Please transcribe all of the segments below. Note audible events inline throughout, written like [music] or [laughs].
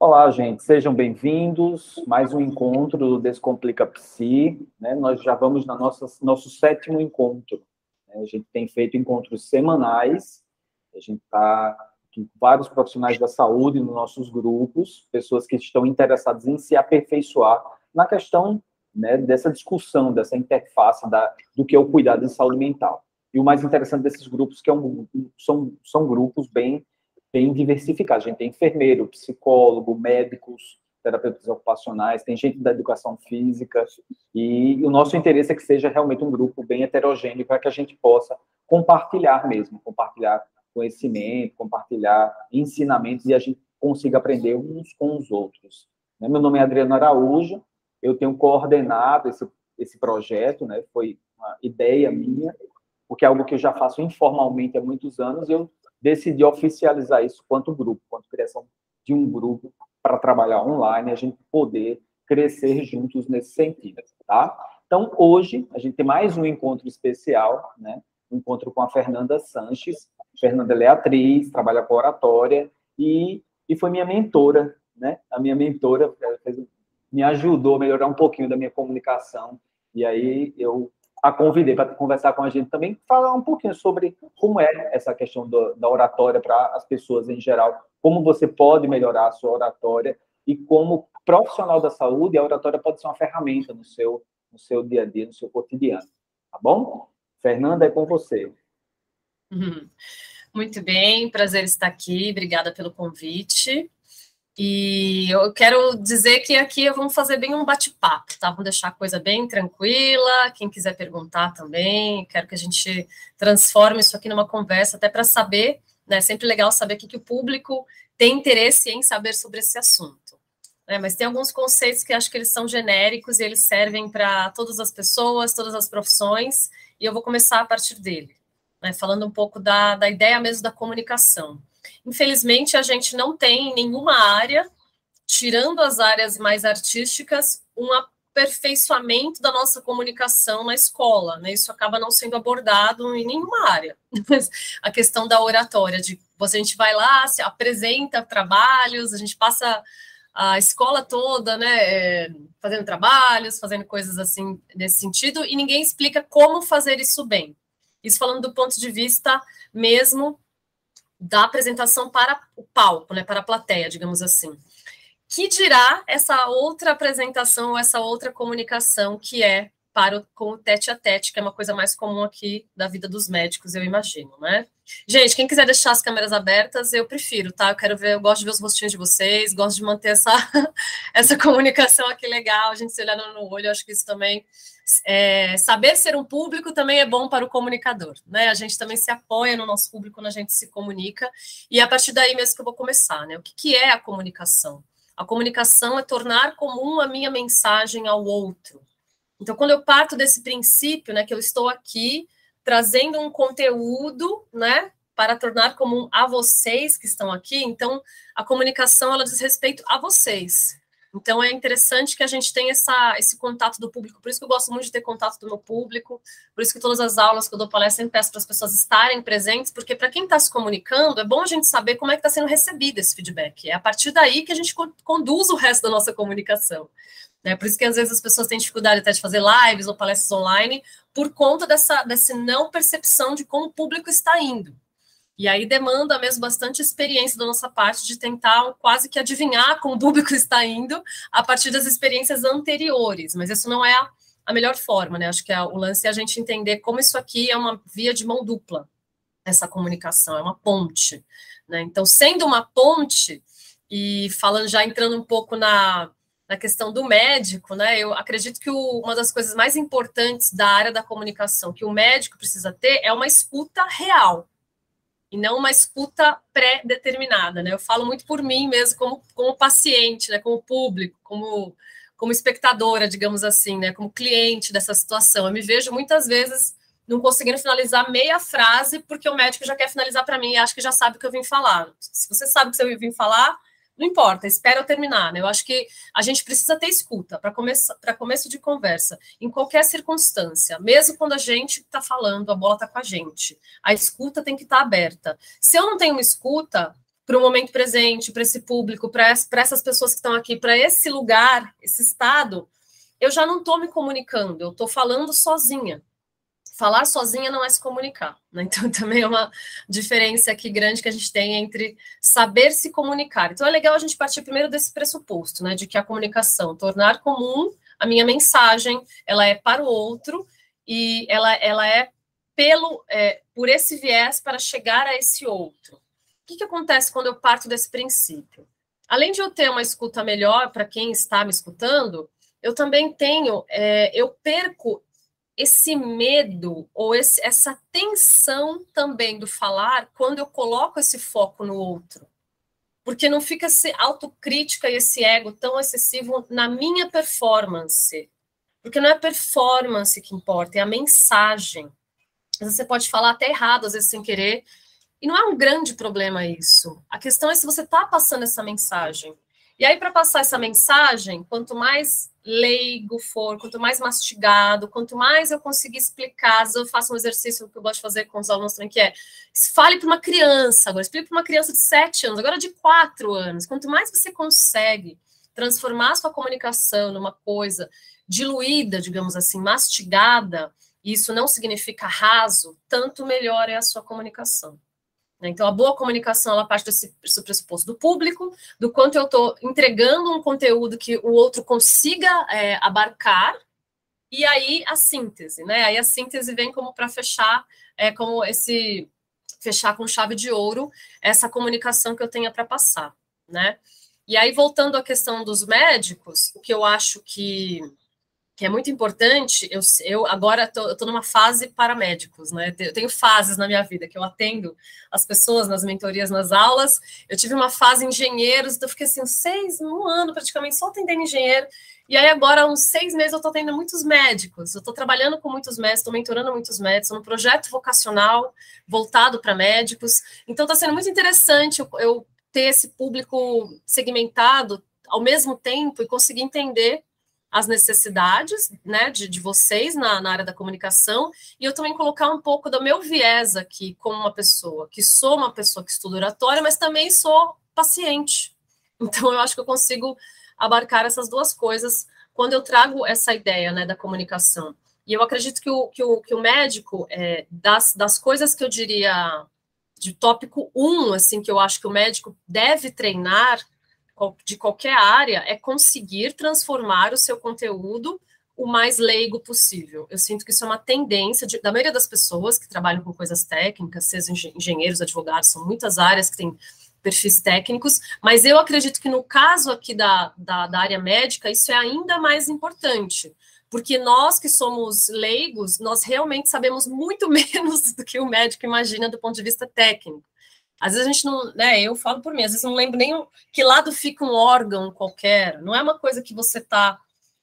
Olá, gente, sejam bem-vindos. Mais um encontro do Descomplica Psi. Né? Nós já vamos nossa nosso sétimo encontro. Né? A gente tem feito encontros semanais. A gente está com vários profissionais da saúde nos nossos grupos, pessoas que estão interessadas em se aperfeiçoar na questão né, dessa discussão, dessa interface da, do que é o cuidado em saúde mental. E o mais interessante desses grupos que é um, são, são grupos bem bem diversificado. A gente tem enfermeiro, psicólogo, médicos, terapeutas ocupacionais, tem gente da educação física, e o nosso interesse é que seja realmente um grupo bem heterogêneo para que a gente possa compartilhar mesmo, compartilhar conhecimento, compartilhar ensinamentos e a gente consiga aprender uns com os outros. Né? Meu nome é Adriano Araújo, eu tenho coordenado esse, esse projeto, né? foi uma ideia minha, porque é algo que eu já faço informalmente há muitos anos, e eu decidi oficializar isso quanto grupo, quanto criação de um grupo para trabalhar online, a gente poder crescer juntos nesse sentido, tá? Então, hoje, a gente tem mais um encontro especial, né? Um encontro com a Fernanda Sanches. Fernanda é atriz, trabalha com oratória e, e foi minha mentora, né? A minha mentora fez, me ajudou a melhorar um pouquinho da minha comunicação. E aí eu a convidei para conversar com a gente também, falar um pouquinho sobre como é essa questão do, da oratória para as pessoas em geral, como você pode melhorar a sua oratória e como profissional da saúde, a oratória pode ser uma ferramenta no seu, no seu dia a dia, no seu cotidiano. Tá bom? Fernanda, é com você. Muito bem, prazer estar aqui, obrigada pelo convite. E eu quero dizer que aqui vamos fazer bem um bate-papo, tá? Vamos deixar a coisa bem tranquila. Quem quiser perguntar também, quero que a gente transforme isso aqui numa conversa, até para saber, né? É sempre legal saber o que, o público tem interesse em saber sobre esse assunto. Né? Mas tem alguns conceitos que acho que eles são genéricos e eles servem para todas as pessoas, todas as profissões, e eu vou começar a partir dele, né? falando um pouco da, da ideia mesmo da comunicação. Infelizmente, a gente não tem em nenhuma área, tirando as áreas mais artísticas, um aperfeiçoamento da nossa comunicação na escola, né? Isso acaba não sendo abordado em nenhuma área. [laughs] a questão da oratória, de a gente vai lá, se apresenta trabalhos, a gente passa a escola toda, né, é, fazendo trabalhos, fazendo coisas assim nesse sentido, e ninguém explica como fazer isso bem. Isso falando do ponto de vista mesmo da apresentação para o palco, né, para a plateia, digamos assim. Que dirá essa outra apresentação, essa outra comunicação que é com o tete a tete, que é uma coisa mais comum aqui da vida dos médicos, eu imagino, né? Gente, quem quiser deixar as câmeras abertas, eu prefiro, tá? Eu quero ver, eu gosto de ver os rostinhos de vocês, gosto de manter essa, [laughs] essa comunicação aqui legal, a gente se olhando no olho, acho que isso também é, saber ser um público também é bom para o comunicador, né? A gente também se apoia no nosso público quando a gente se comunica, e é a partir daí mesmo que eu vou começar, né? O que, que é a comunicação? A comunicação é tornar comum a minha mensagem ao outro. Então, quando eu parto desse princípio, né, que eu estou aqui trazendo um conteúdo, né, para tornar comum a vocês que estão aqui, então a comunicação ela diz respeito a vocês, então é interessante que a gente tenha essa, esse contato do público, por isso que eu gosto muito de ter contato do meu público, por isso que todas as aulas que eu dou palestra eu peço para as pessoas estarem presentes, porque para quem está se comunicando, é bom a gente saber como é que está sendo recebido esse feedback. É a partir daí que a gente conduz o resto da nossa comunicação. Né? Por isso que às vezes as pessoas têm dificuldade até de fazer lives ou palestras online, por conta dessa, dessa não percepção de como o público está indo. E aí demanda mesmo bastante experiência da nossa parte de tentar quase que adivinhar como o público [laughs] está indo a partir das experiências anteriores, mas isso não é a, a melhor forma, né? Acho que é, o lance é a gente entender como isso aqui é uma via de mão dupla, essa comunicação, é uma ponte, né? Então, sendo uma ponte, e falando já entrando um pouco na, na questão do médico, né? Eu acredito que o, uma das coisas mais importantes da área da comunicação que o médico precisa ter é uma escuta real e não uma escuta pré-determinada, né? Eu falo muito por mim mesmo, como, como paciente, né? Como público, como, como espectadora, digamos assim, né? Como cliente dessa situação. Eu me vejo muitas vezes não conseguindo finalizar meia frase porque o médico já quer finalizar para mim e acha que já sabe o que eu vim falar. Se você sabe o que eu vim falar, não importa, espera eu terminar, né? Eu acho que a gente precisa ter escuta para começo, começo de conversa, em qualquer circunstância, mesmo quando a gente está falando, a bola está com a gente. A escuta tem que estar tá aberta. Se eu não tenho uma escuta, para o momento presente, para esse público, para essas pessoas que estão aqui, para esse lugar, esse estado, eu já não estou me comunicando, eu estou falando sozinha. Falar sozinha não é se comunicar. Né? [laughs] Então, também é uma diferença aqui grande que a gente tem entre saber se comunicar. Então, é legal a gente partir primeiro desse pressuposto, né, de que a comunicação, tornar comum a minha mensagem, ela é para o outro e ela, ela é pelo é, por esse viés para chegar a esse outro. O que, que acontece quando eu parto desse princípio? Além de eu ter uma escuta melhor para quem está me escutando, eu também tenho, é, eu perco esse medo ou esse, essa tensão também do falar quando eu coloco esse foco no outro. Porque não fica essa autocrítica e esse ego tão excessivo na minha performance. Porque não é a performance que importa, é a mensagem. Às vezes você pode falar até errado, às vezes sem querer, e não é um grande problema isso. A questão é se você está passando essa mensagem. E aí, para passar essa mensagem, quanto mais leigo for, quanto mais mastigado, quanto mais eu conseguir explicar, eu faço um exercício que eu gosto de fazer com os alunos também, que é fale para uma criança, agora explique para uma criança de 7 anos, agora de 4 anos. Quanto mais você consegue transformar sua comunicação numa coisa diluída, digamos assim, mastigada, isso não significa raso, tanto melhor é a sua comunicação. Né? Então, a boa comunicação ela parte desse pressuposto do público, do quanto eu estou entregando um conteúdo que o outro consiga é, abarcar, e aí a síntese, né? Aí a síntese vem como para fechar, é, como esse fechar com chave de ouro essa comunicação que eu tenha para passar, né? E aí, voltando à questão dos médicos, o que eu acho que que é muito importante. Eu, eu agora estou numa fase para médicos, né? Eu tenho fases na minha vida que eu atendo as pessoas nas mentorias, nas aulas. Eu tive uma fase engenheiros, então eu fiquei assim, seis, um ano praticamente só atendendo engenheiro. E aí, agora, há uns seis meses, eu estou atendendo muitos médicos. Eu estou trabalhando com muitos médicos, estou mentorando muitos médicos, num projeto vocacional voltado para médicos. Então, está sendo muito interessante eu, eu ter esse público segmentado ao mesmo tempo e conseguir entender as necessidades né, de, de vocês na, na, área da comunicação, e eu também colocar um pouco do meu viés aqui como uma pessoa, que sou uma pessoa que estuda oratória, mas também sou paciente. [laughs] Então, eu acho que eu consigo abarcar essas duas coisas quando eu trago essa ideia né, da comunicação. E eu acredito que o, que o, que o médico, é, das, das coisas que eu diria de tópico um, assim, que eu acho que o médico deve treinar de qualquer área é conseguir transformar o seu conteúdo o mais leigo possível. Eu sinto que isso é uma tendência de, da maioria das pessoas que trabalham com coisas técnicas, sejam engenheiros, advogados, são muitas áreas que têm perfis técnicos, mas eu acredito que no caso aqui da, da, da área médica, isso é ainda mais importante, porque nós que somos leigos, nós realmente sabemos muito [laughs] menos do que o médico imagina do ponto de vista técnico. Às vezes a gente não, né? Eu falo por mim, às vezes não lembro nem que lado fica um órgão qualquer. Não é uma coisa que você está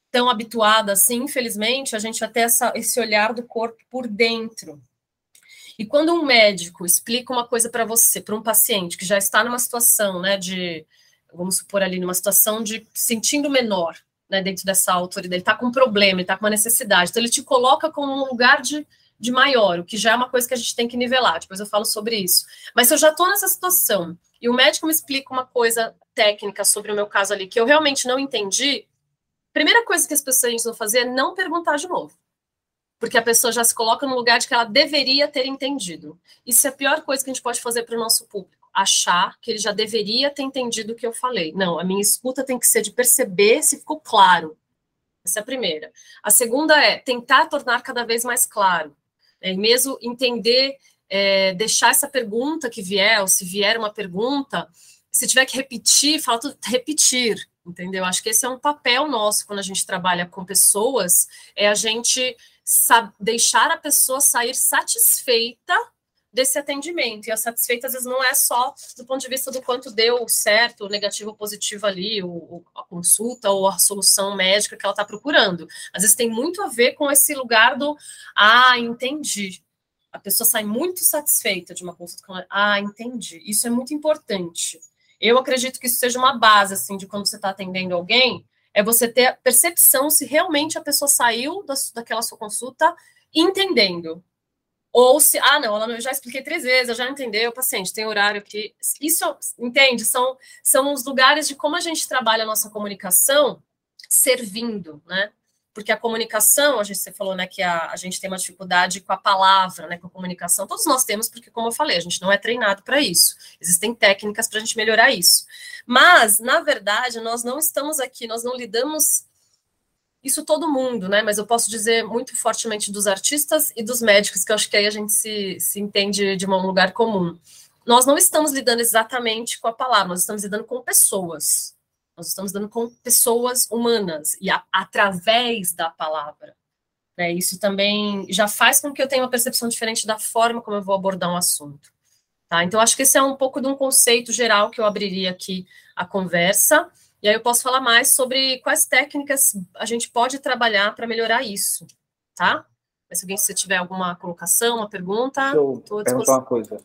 tão habituada assim. Infelizmente, a gente até essa, esse olhar do corpo por dentro. E quando um médico explica uma coisa para você, para um paciente que já está numa situação, né, de, vamos supor ali, numa situação de sentindo menor, né, dentro dessa autoridade, ele está com um problema, ele está com uma necessidade, então ele te coloca como um lugar de de maior, o que já é uma coisa que a gente tem que nivelar, depois eu falo sobre isso. Mas se eu já estou nessa situação e o médico me explica uma coisa técnica sobre o meu caso ali que eu realmente não entendi, primeira coisa que as pessoas vão fazer é não perguntar de novo. Porque a pessoa já se coloca no lugar de que ela deveria ter entendido. Isso é a pior coisa que a gente pode fazer para o nosso público. Achar que ele já deveria ter entendido o que eu falei. Não, a minha escuta tem que ser de perceber se ficou claro. Essa é a primeira. A segunda é tentar tornar cada vez mais claro é, mesmo entender, é, deixar essa pergunta que vier, ou se vier uma pergunta, se tiver que repetir, fala tudo, repetir, entendeu? Acho que esse é um papel nosso quando a gente trabalha com pessoas, é a gente deixar a pessoa sair satisfeita desse atendimento. E a satisfeita, às vezes, não é só do ponto de vista do quanto deu certo, negativo ou positivo ali, o, a consulta ou a solução médica que ela está procurando. Às vezes tem muito a ver com esse lugar do ah, entendi. A pessoa sai muito satisfeita de uma consulta com ah, entendi. Isso é muito importante. Eu acredito que isso seja uma base, assim, de quando você está atendendo alguém, é você ter a percepção se realmente a pessoa saiu da, daquela sua consulta entendendo Ou se, ah, não, eu já expliquei três vezes, eu já entendeu, paciente tem horário que. Isso, entende? São, são os lugares de como a gente trabalha a nossa comunicação servindo, né? Porque a comunicação, a gente você falou, né, que a, a gente tem uma dificuldade com a palavra, né, com a comunicação. Todos nós temos, porque, como eu falei, a gente não é treinado para isso. Existem técnicas para a gente melhorar isso. Mas, na verdade, nós não estamos aqui, nós não lidamos isso todo mundo, né? Mas eu posso dizer muito fortemente dos artistas e dos médicos, que eu acho que aí a gente se, se entende de um lugar comum. Nós não estamos lidando exatamente com a palavra, nós estamos lidando com pessoas. Nós estamos lidando com pessoas humanas e a, através da palavra. Né? Isso também já faz com que eu tenha uma percepção diferente da forma como eu vou abordar um assunto. Tá? Então, acho que esse é um pouco de um conceito geral que eu abriria aqui a conversa. E aí eu posso falar mais sobre quais técnicas a gente pode trabalhar para melhorar isso, tá? Mas se alguém se tiver alguma colocação, uma pergunta, estou perguntar uma coisa.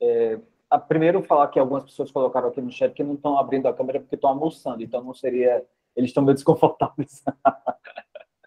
É, a, primeiro falar que algumas pessoas colocaram aqui no chat que não estão abrindo a câmera porque estão almoçando, então não seria, eles estão meio desconfortáveis.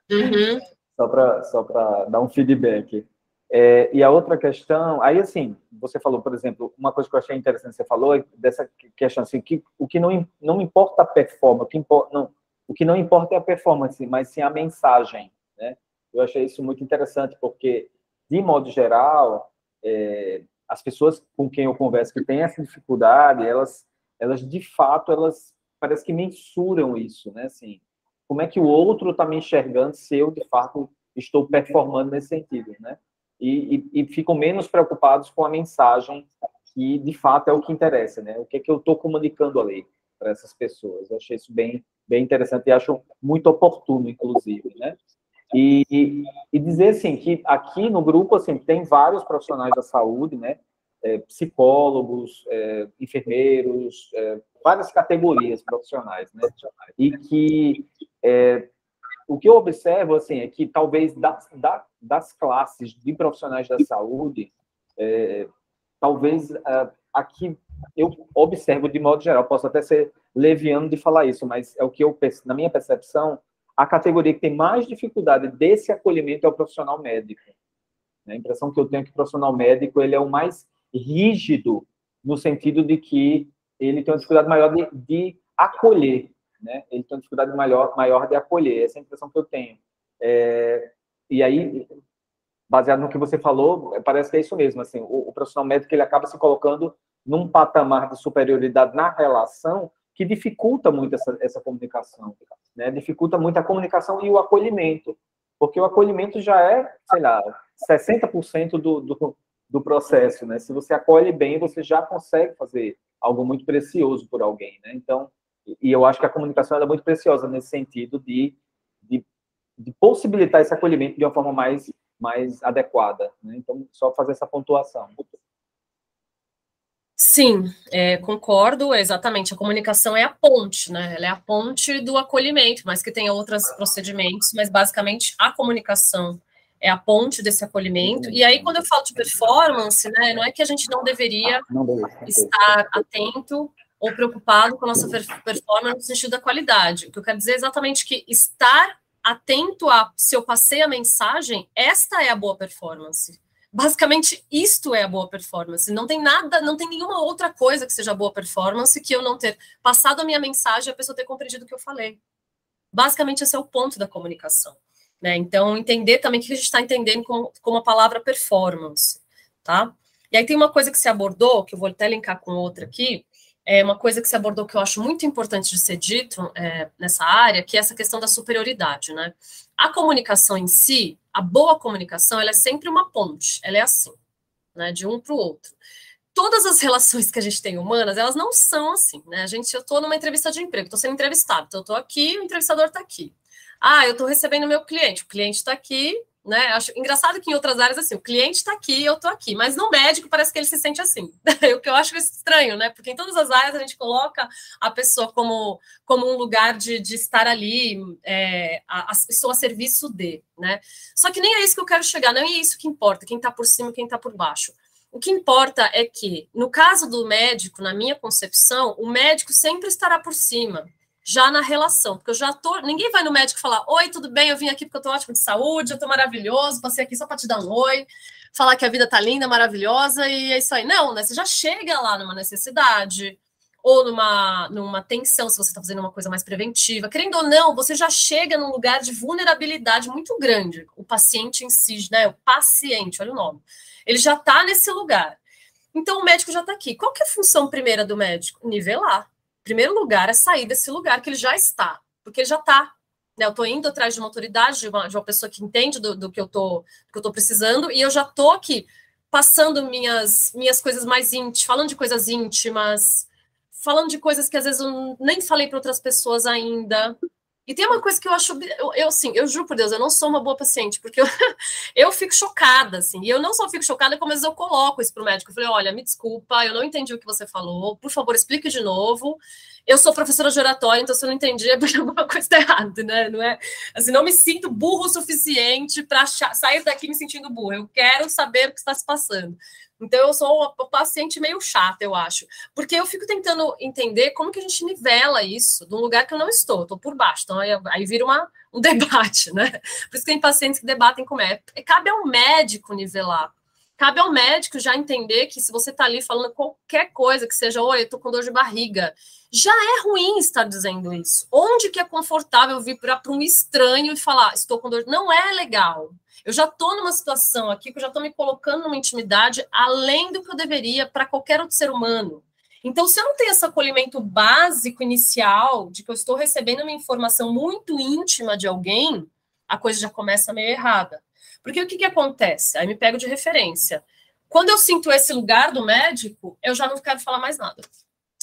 Uhum. [laughs] só para só dar um feedback. É, e a outra questão, aí assim, você falou, por exemplo, uma coisa que eu achei interessante, você falou dessa questão assim, que o que não, não importa a performance, o que, importa, não, o que não importa é a performance, mas sim a mensagem, né? Eu achei isso muito interessante, porque, de modo geral, é, as pessoas com quem eu converso que têm essa dificuldade, elas, elas de fato, elas parece que mensuram isso, né? Assim, como é que o outro está me enxergando se eu, de fato, estou performando nesse sentido, né? E, e, e ficam menos preocupados com a mensagem que de fato é o que interessa, né? O que é que eu estou comunicando ali para essas pessoas? Eu achei isso bem, bem interessante e acho muito oportuno, inclusive, né? E, e, dizer assim que aqui no grupo assim tem vários profissionais da saúde, né? É, psicólogos, é, enfermeiros, é, várias categorias profissionais, né? E que é, o que eu observo assim é que talvez das, das classes de profissionais da saúde, é, talvez é, aqui eu observo de modo geral, posso até ser leviano de falar isso, mas é o que eu na minha percepção, a categoria que tem mais dificuldade desse acolhimento é o profissional médico. A impressão que eu tenho é que o profissional médico ele é o mais rígido no sentido de que ele tem uma dificuldade maior de, de acolher né? Ele tem uma dificuldade maior, maior de acolher, essa é a impressão que eu tenho. É, e aí, baseado no que você falou, parece que é isso mesmo, assim, o, o, profissional médico ele acaba se colocando num patamar de superioridade na relação que dificulta muito essa, essa comunicação, né? Dificulta muito a comunicação e o acolhimento, porque o acolhimento já é, sei lá, 60% do, do, do processo, né? Se você acolhe bem, você já consegue fazer algo muito precioso por alguém, né? Então, e eu acho que a comunicação é muito preciosa nesse sentido de, de, possibilitar esse acolhimento de uma forma mais, mais adequada. Né? Então, só fazer essa pontuação. Sim, é, concordo, exatamente. A comunicação é a ponte, né? Ela é a ponte do acolhimento, mas que tem outros procedimentos, mas basicamente a comunicação é a ponte desse acolhimento. E aí, quando eu falo de performance, né, não é que a gente não deveria estar atento ou preocupado com a nossa performance no sentido da qualidade. O que eu quero dizer é exatamente que estar atento a se eu passei a mensagem, esta é a boa performance. Basicamente, isto é a boa performance. Não tem nada, não tem nenhuma outra coisa que seja boa performance que eu não ter passado a minha mensagem e a pessoa ter compreendido o que eu falei. Basicamente, esse é o ponto da comunicação. Né? Então, entender também o que a gente está entendendo como, como a palavra performance. Tá? E aí tem uma coisa que se abordou, que eu vou até linkar com outra aqui, é uma coisa que se abordou que eu acho muito importante de ser dito é, nessa área, que é essa questão da superioridade, né? A comunicação em si, a boa comunicação, ela é sempre uma ponte, ela é assim, né? De um para o outro. Todas as relações que a gente tem humanas, elas não são assim, né? A gente, eu estou numa entrevista de emprego, estou sendo entrevistado, então eu estou aqui, o entrevistador está aqui. Ah, eu estou recebendo meu cliente, o cliente está aqui, né? Acho engraçado que em outras áreas, assim, o cliente está aqui, eu estou aqui, mas no médico parece que ele se sente assim. [laughs] o que eu acho estranho, né? Porque em todas as áreas a gente coloca a pessoa como, como um lugar de, de estar ali, é, a, a pessoa a serviço de, né? Só que nem é isso que eu quero chegar, não é isso que importa, quem está por cima quem está por baixo. O que importa é que, no caso do médico, na minha concepção, o médico sempre estará por cima já na relação, porque eu já tô. Ninguém vai no médico falar: Oi, tudo bem? Eu vim aqui porque eu tô ótimo de saúde, eu tô maravilhoso, passei aqui só para te dar um oi. falar que a vida tá linda, maravilhosa e é isso aí. Não, né? Você já chega lá numa necessidade ou numa, numa tensão, se você está fazendo uma coisa mais preventiva. Querendo ou não, você já chega num lugar de vulnerabilidade muito grande. O paciente em si, né? O paciente, olha o nome. Ele já está nesse lugar. Então, o médico já está aqui. Qual que é a função primeira do médico? Nivelar. Primeiro lugar é sair desse lugar que ele já está, porque ele já está. Né? Eu estou indo atrás de uma autoridade, de uma, de uma pessoa que entende do, do que eu estou precisando, e eu já estou aqui passando minhas, minhas coisas mais íntimas, falando de coisas íntimas, falando de coisas que às vezes eu nem falei para outras pessoas ainda. E tem uma coisa que eu acho, eu, eu assim, eu juro por Deus, eu não sou uma boa paciente, porque eu, [laughs] eu fico chocada, assim, e eu não só fico chocada, como às vezes eu coloco isso para o médico. Eu falei, olha, me desculpa, eu não entendi o que você falou, por favor, explique de novo. Eu sou professora de oratória, então se eu não entendi é porque [laughs] alguma coisa está errada, né? Não é, assim, não me sinto burro o suficiente para sair daqui me sentindo burro. Eu quero saber o que está se passando. Então eu sou uma paciente meio chata, eu acho, porque eu fico tentando entender como que a gente nivela isso de um lugar que eu não estou, estou por baixo. Então aí, aí vira uma, um [laughs] debate, né? Por isso que tem pacientes que debatem como é. Cabe ao médico nivelar. Cabe ao médico já entender que se você está ali falando qualquer coisa que seja, oi, eu tô com dor de barriga, já é ruim estar dizendo isso. Onde que é confortável vir para um estranho e falar, estou com dor? Não é legal. Eu já estou numa situação aqui que eu já estou me colocando numa intimidade além do que eu deveria para qualquer outro ser humano. Então, se eu não tenho esse acolhimento básico inicial de que eu estou recebendo uma informação muito íntima de alguém, a coisa já começa meio errada. Porque o que, que acontece? Aí me pego de referência. Quando eu sinto esse lugar do médico, eu já não quero falar mais nada.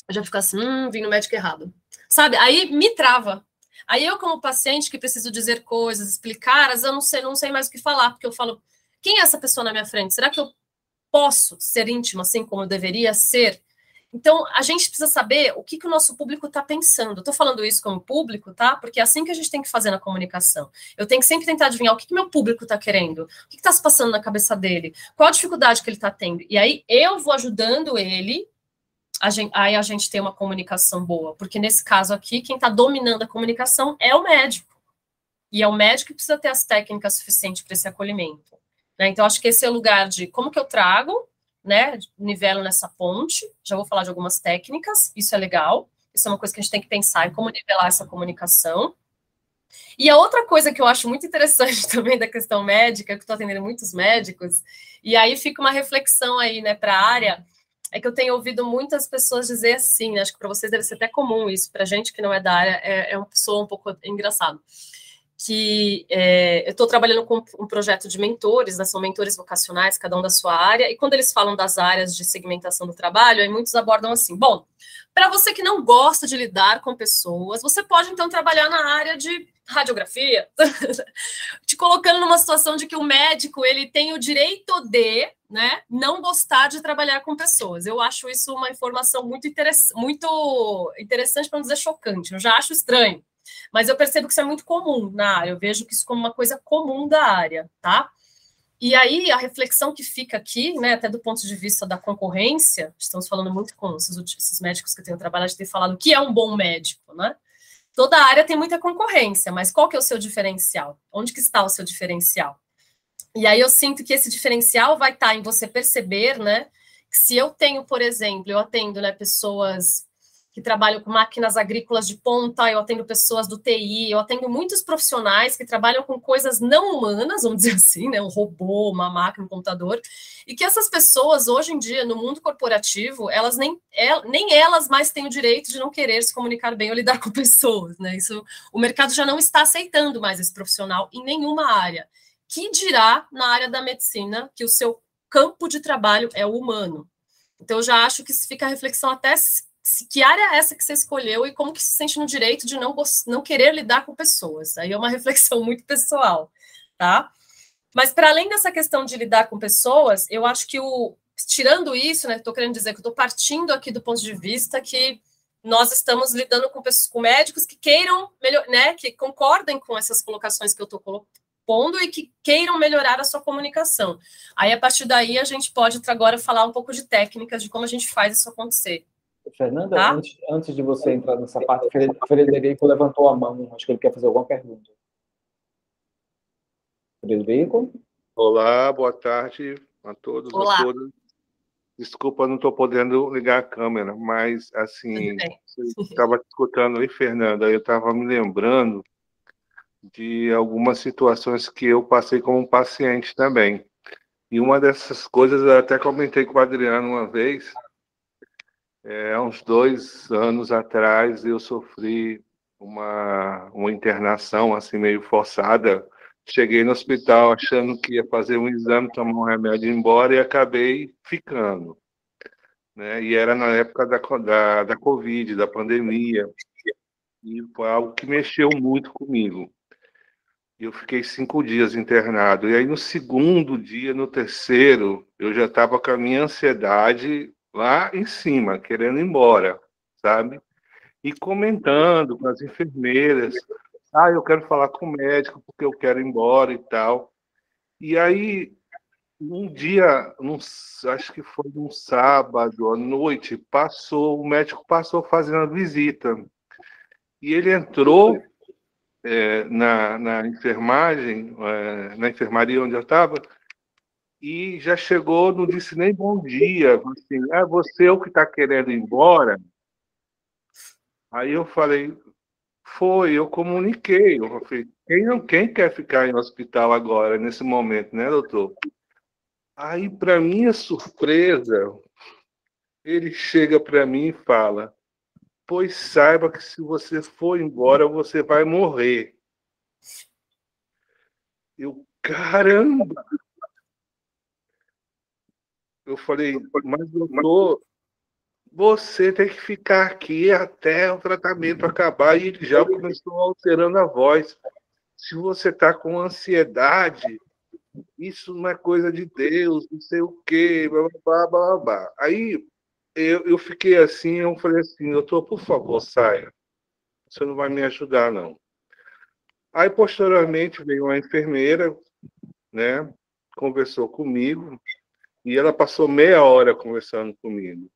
Eu já fico assim, hum, vim no médico errado. Sabe? Aí me trava. Aí eu, como paciente que preciso dizer coisas, explicar, eu não sei, não sei mais o que falar, porque eu falo, quem é essa pessoa na minha frente? Será que eu posso ser íntima assim como eu deveria ser? Então, a gente precisa saber o que, que o nosso público está pensando. Estou falando isso como público, tá? Porque é assim que a gente tem que fazer na comunicação. Eu tenho que sempre tentar adivinhar o que, que meu público está querendo, o que está se passando na cabeça dele, qual a dificuldade que ele está tendo. E aí eu vou ajudando ele a gente, aí a gente tem uma comunicação boa, porque nesse caso aqui, quem está dominando a comunicação é o médico. E é o médico que precisa ter as técnicas suficientes para esse acolhimento. Né? Então, acho que esse é o lugar de como que eu trago, né? Nivelo nessa ponte. Já vou falar de algumas técnicas, isso é legal. Isso é uma coisa que a gente tem que pensar em como nivelar essa comunicação. E a outra coisa que eu acho muito interessante [laughs] também da questão médica, que estou atendendo muitos médicos, e aí fica uma reflexão aí, né, para a área, é que eu tenho ouvido muitas pessoas dizer assim, né? acho que para vocês deve ser até comum isso, para gente que não é da área, é, é uma pessoa um pouco engraçado. Que é, eu estou trabalhando com um projeto de mentores, né, são mentores vocacionais, cada um da sua área, e quando eles falam das áreas de segmentação do trabalho, aí muitos abordam assim: bom, para você que não gosta de lidar com pessoas, você pode então trabalhar na área de radiografia, [laughs] te colocando numa situação de que o médico ele tem o direito de né, não gostar de trabalhar com pessoas. Eu acho isso uma informação muito, interess muito interessante, para não dizer chocante. Eu já acho estranho, mas eu percebo que isso é muito comum na área. Eu vejo que isso como uma coisa comum da área, tá? E aí a reflexão que fica aqui, né, até do ponto de vista da concorrência, estamos falando muito com esses, esses médicos que eu tenho trabalhado, de ter falado que é um bom médico, né? Toda área tem muita concorrência, mas qual que é o seu diferencial? Onde que está o seu diferencial? E aí eu sinto que esse diferencial vai estar em você perceber, né? Que se eu tenho, por exemplo, eu atendo né, pessoas que trabalham com máquinas agrícolas de ponta, eu atendo pessoas do TI, eu atendo muitos profissionais que trabalham com coisas não humanas, vamos dizer [laughs] assim, né? Um robô, uma máquina, um computador, e que essas pessoas, hoje em dia, no mundo corporativo, elas nem, é, nem elas mais têm o direito de não querer se comunicar bem ou lidar [laughs] com pessoas, né? Isso, o mercado já não está aceitando mais esse profissional em nenhuma área que dirá na área da medicina que o seu campo de trabalho é o humano. Então, eu já acho que fica a reflexão até se, que área é essa que você escolheu e como que se sente no direito de não, não querer lidar com pessoas. Aí é uma [laughs] reflexão muito pessoal, tá? Mas para além dessa questão de lidar com pessoas, eu acho que o tirando isso, né, estou querendo dizer que estou partindo aqui do ponto de vista que nós estamos lidando com, pessoas, com médicos que queiram melhor, né, que concordem com essas colocações que eu estou pondo e que queiram melhorar a sua comunicação. Aí, a partir daí, a gente pode agora falar um pouco de técnicas de como a gente faz isso acontecer. Fernanda, tá? antes, antes, de você entrar nessa parte, Frederico levantou a mão. Acho que ele quer fazer alguma pergunta. Frederico? Olá, boa tarde. a todos, Olá. a todas. Desculpa, não estou podendo ligar a câmera, mas assim, estava escutando aí, Fernanda, eu estava me lembrando de algumas situações que eu passei como paciente também. E uma dessas coisas eu até comentei com o Adriano uma vez, é, há uns dois anos atrás eu sofri uma, uma internação assim meio forçada. Cheguei no hospital achando que ia fazer um exame, tomar um remédio e ir embora e acabei ficando. Né? E era na época da, da, da Covid, da pandemia. E foi algo que mexeu muito comigo. Eu fiquei cinco dias internado. E aí, no segundo dia, no terceiro, eu já estava com a minha ansiedade lá em cima, querendo ir embora, sabe? E comentando com as enfermeiras. Ah, eu quero falar com o médico porque eu quero ir embora e tal. E aí, um dia, num, acho que foi um sábado à noite, passou, o médico passou fazendo a visita. E ele entrou é, na, na enfermagem, é, na enfermaria onde eu estava, e já chegou, não disse nem bom dia, assim, é você o que está querendo ir embora? Aí eu falei, foi, eu comuniquei, eu falei, quem, quem quer ficar em hospital agora, nesse momento, né, doutor? Aí, para minha surpresa, ele chega para mim e fala, pois saiba que se você for embora, você vai morrer. Eu, caramba! Eu falei, mas doutor, você tem que ficar aqui até o tratamento acabar. E ele já começou alterando a voz. Se você está com ansiedade, isso não é coisa de Deus, não sei o quê, blá, blá, blá, blá. Aí eu, eu fiquei assim, eu falei assim, doutor, por favor, saia. Você não vai me ajudar, não. Aí, posteriormente, veio uma enfermeira, né, conversou comigo, e ela passou meia hora conversando comigo.